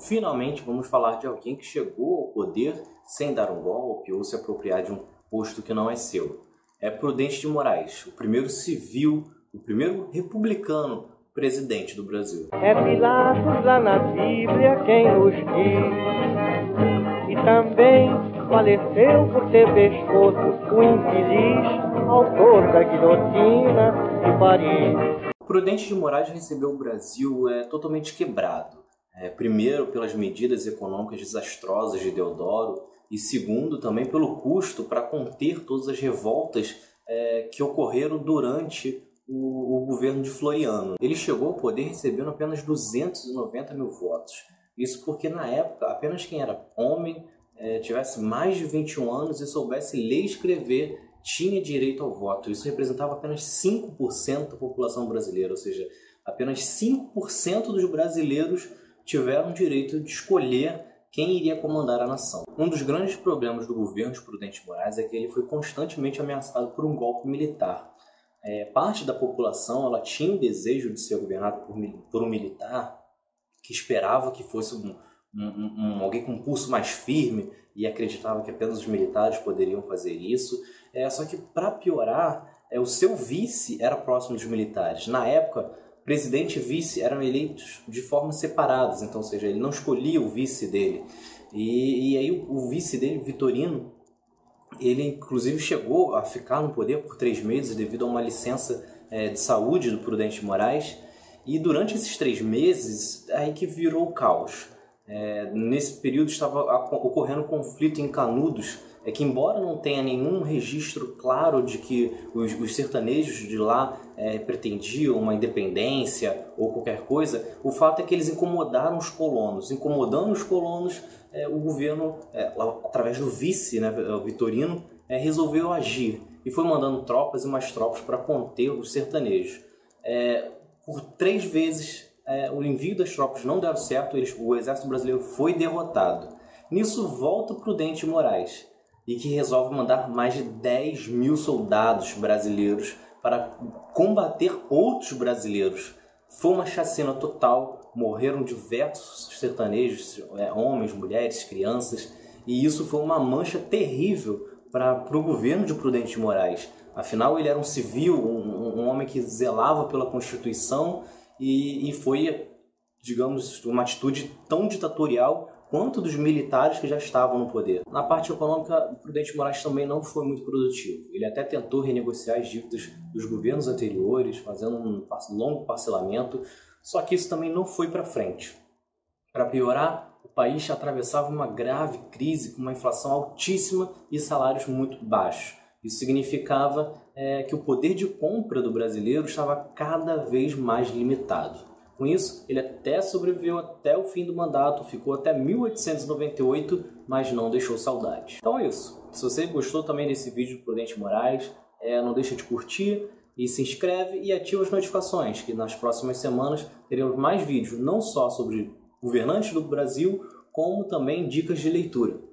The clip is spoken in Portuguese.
Finalmente vamos falar de alguém que chegou ao poder sem dar um golpe ou se apropriar de um posto que não é seu. É Prudente de Moraes, o primeiro civil, o primeiro republicano presidente do Brasil. É Pilatos lá na Bíblia quem nos diz. E também faleceu por ter pescoço o infeliz autor da guilhotina de Paris. Prudente de Moraes recebeu o Brasil é, totalmente quebrado. É, primeiro, pelas medidas econômicas desastrosas de Deodoro, e segundo, também pelo custo para conter todas as revoltas é, que ocorreram durante o, o, governo de Floriano. Ele chegou ao poder recebendo apenas 290 mil votos. Isso porque, na época, apenas quem era homem, é, tivesse mais de 21 anos e soubesse ler e escrever tinha direito ao voto. Isso representava apenas 5% da população brasileira, ou seja, apenas 5% dos brasileiros tiveram direito de escolher quem iria comandar a nação. Um dos grandes problemas do governo de Prudente Moraes é que ele foi constantemente ameaçado por um golpe militar. É, parte da população ela tinha o desejo de ser governado por, por um militar que esperava que fosse um, um, um, alguém com um pulso mais firme e acreditava que apenas os militares poderiam fazer isso. É, só que, para piorar, é, o seu vice era próximo dos militares. Na época, presidente e vice eram eleitos de forma separadas, então, ou seja, ele não escolhia o vice dele. E, e aí o, o, vice dele, Vitorino, ele inclusive chegou a ficar no poder por três meses devido a uma licença é, de saúde do Prudente Moraes. E durante esses três meses, aí que virou o caos. É, nesse período estava ocorrendo conflito em Canudos, é que embora não tenha nenhum registro claro de que os, os sertanejos de lá é, pretendiam uma independência ou qualquer coisa, o fato é que eles incomodaram os colonos. Incomodando os colonos, é, o governo, é, através do vice, né, Vitorino, é, resolveu agir e foi mandando tropas e mais tropas para conter os sertanejos. É, por três vezes é, o envio das tropas não deu certo, eles, o exército brasileiro foi derrotado. Nisso volta Prudente Moraes e que resolve mandar mais de 10 mil soldados brasileiros para combater outros brasileiros. Foi uma chacina total, morreram diversos sertanejos, é, homens, mulheres, crianças, e isso foi uma mancha terrível para o governo de Prudente de Moraes. Afinal, ele era um civil, um, um homem que zelava pela Constituição e, e foi, digamos, uma atitude tão ditatorial quanto dos militares que já estavam no poder. Na parte econômica, Prudente Moraes também não foi muito produtivo. Ele até tentou renegociar as dívidas dos governos anteriores, fazendo um longo parcelamento, só que isso também não foi para frente. Para piorar, o país atravessava uma grave crise com uma inflação altíssima e salários muito baixos. Isso significava é, que o poder de compra do brasileiro estava cada vez mais limitado. Com isso, ele até sobreviveu até o fim do mandato, ficou até 1898, mas não deixou saudade. Então é isso. Se você gostou também desse vídeo do Prudente Moraes, é, não deixa de curtir e se inscreve e ativa as notificações, que nas próximas semanas teremos mais vídeos, não só sobre governantes do Brasil, como também dicas de leitura.